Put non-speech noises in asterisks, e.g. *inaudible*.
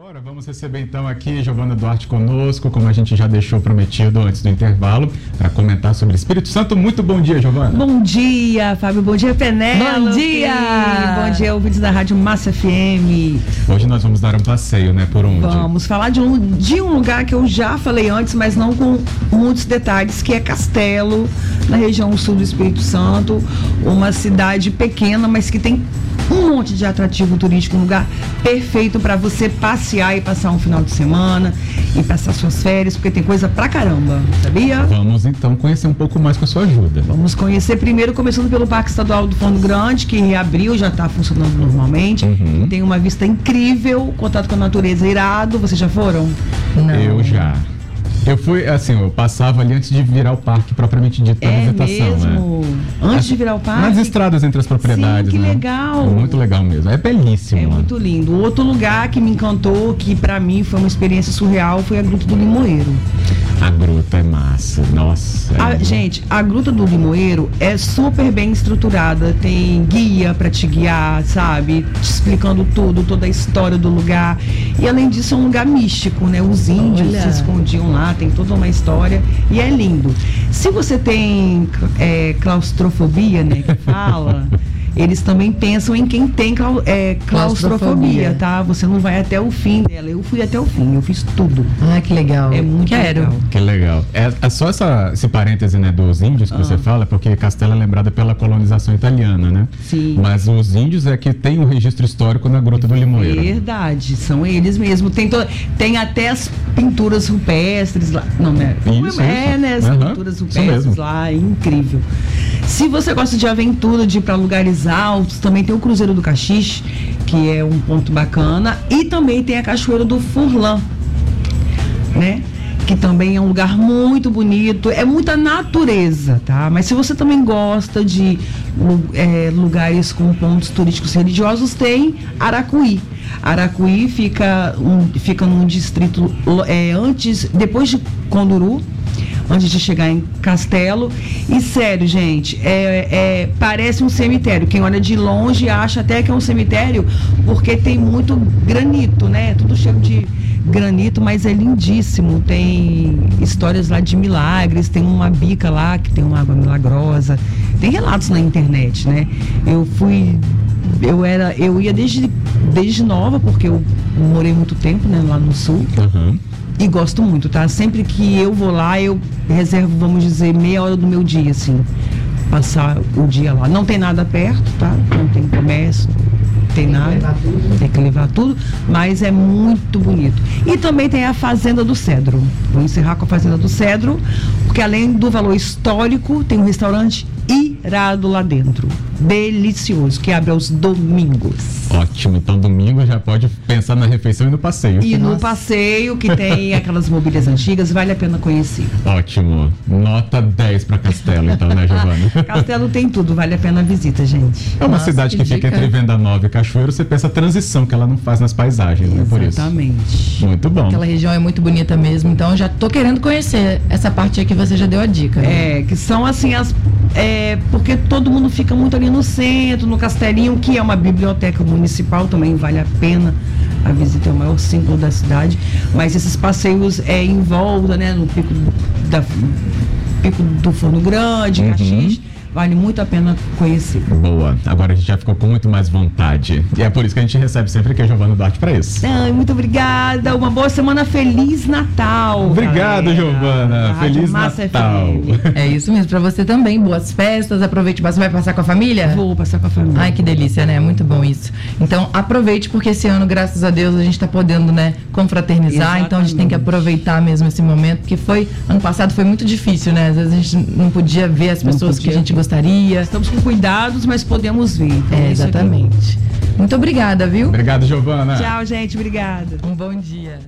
Agora vamos receber então aqui Giovana Duarte conosco, como a gente já deixou prometido antes do intervalo, para comentar sobre Espírito Santo. Muito bom dia, Giovana. Bom dia, Fábio. Bom dia, Penélope. Bom dia. Bom dia, ouvintes da Rádio Massa FM. Hoje nós vamos dar um passeio, né, por onde? Vamos falar de um, de um lugar que eu já falei antes, mas não com muitos detalhes, que é Castelo, na região sul do Espírito Santo, uma cidade pequena, mas que tem um monte de atrativo turístico, um lugar perfeito para você passear e passar um final de semana e passar suas férias, porque tem coisa pra caramba, sabia? Vamos então conhecer um pouco mais com a sua ajuda. Vamos conhecer primeiro, começando pelo Parque Estadual do Fundo Grande, que reabriu, já está funcionando normalmente. Uhum. Tem uma vista incrível, contato com a natureza irado. Vocês já foram? Não. Eu já. Eu fui, assim, eu passava ali antes de virar o parque propriamente dito da É visitação, né? mesmo? Antes de virar o parque? Nas estradas entre as propriedades, Sim, que né? legal. É muito legal mesmo. É belíssimo. É lá. muito lindo. Outro lugar que me encantou, que pra mim foi uma experiência surreal, foi a Gruta do Limoeiro. A gruta é massa. Nossa. A- gente, a Gruta do Limoeiro é super bem estruturada. Tem guia pra te guiar, sabe? Te explicando tudo, toda a história do lugar. E além disso, é um lugar místico, né? Os índios Olha. se escondiam lá, tem toda uma história. E é lindo. Se você tem é, claustrofobia, né? Que fala. *laughs* Eles também pensam em quem tem é, claustrofobia, tá? Você não vai até o fim dela. Eu fui até o fim, eu fiz tudo. Ah, que legal. É muito Quero. legal. Que legal. É, é só essa, esse parêntese né, dos índios que Ah. você fala, porque Castela é lembrada pela colonização italiana, né? Sim. Mas os índios é que tem um registro histórico na Gruta do Limoeiro. Verdade, são eles mesmo. Tem, to- tem até as pinturas rupestres lá. Não, né? Isso, é, isso. né? As Aham, pinturas rupestres lá, é incrível. Se você gosta de aventura, de ir para lugares altos, também tem o Cruzeiro do Caxixe, que é um ponto bacana. E também tem a Cachoeira do Furlan, né? Que também é um lugar muito bonito, é muita natureza, tá? Mas se você também gosta de é, lugares com pontos turísticos religiosos, tem Aracuí. Aracuí fica, um, fica num distrito é, antes, depois de Conduru, antes de chegar em Castelo. E sério, gente, é, é- parece um cemitério. Quem olha de longe acha até que é um cemitério, porque tem muito granito, né? Tudo cheio de granito, mas é lindíssimo. Tem histórias lá de milagres, tem uma bica lá que tem uma água milagrosa. Tem relatos na internet, né? Eu fui eu era eu ia desde desde nova porque eu morei muito tempo né, lá no sul Aham. E gosto muito, tá? Sempre que eu vou lá, eu reservo, vamos dizer, meia hora do meu dia, assim. Passar o dia lá. Não tem nada perto, tá? Não tem comércio, não tem nada. Tem que levar tudo, mas é muito bonito. E também tem a Fazenda do Cedro. Vou encerrar com a Fazenda do Cedro, porque além do valor histórico, tem um restaurante irado lá dentro. Delicioso, que abre aos domingos. Ótimo. Então domingo já pode pensar na refeição e no passeio. E no passeio, que tem *laughs* aquelas mobílias antigas, vale a pena conhecer. Ótimo. Nota 10 para Castelo, então, né, Giovana? *laughs* Castelo tem tudo, vale a pena a visita, gente. É uma Nossa, cidade que, que fica entre Venda Nova e Cachoeiro. Você pensa a transição que ela não faz nas paisagens, né? Por isso. Exatamente. Muito bom. Aquela região é muito bonita mesmo, então eu já tô querendo conhecer essa parte aí que você já deu a dica. né? É, que são assim as. É, porque todo mundo fica muito ali no centro, no Castelinho, que é uma biblioteca municipal, também vale a pena. A visita é o maior símbolo da cidade. Mas esses passeios é em volta, né? No pico, da, pico do Forno Grande, Uhum. Caxias. Vale muito a pena conhecer. Boa. Agora a gente já ficou com muito mais vontade. E é por isso que a gente recebe sempre aqui a Giovana Duarte para isso. Ai, muito obrigada. Uma boa semana. Feliz Natal. Obrigado, galera. Giovana. Rádio Feliz Massa Natal. FM. É isso mesmo, pra você também. Boas festas, aproveite. Você vai passar com a família? Vou passar com a família. Ai, que delícia, né? Muito bom isso. Então, aproveite, porque esse ano, graças a Deus, a gente tá podendo, né, confraternizar. Então, a gente tem que Exatamente. aproveitar mesmo esse momento, porque foi, ano passado foi muito difícil, né? Às vezes a gente não podia ver as pessoas que a gente. Gostaria. Estamos com cuidados, mas podemos vir. Então, É, aqui. exatamente. Muito obrigada, viu? Obrigado, Giovana. Tchau, gente. Obrigada. Um bom dia.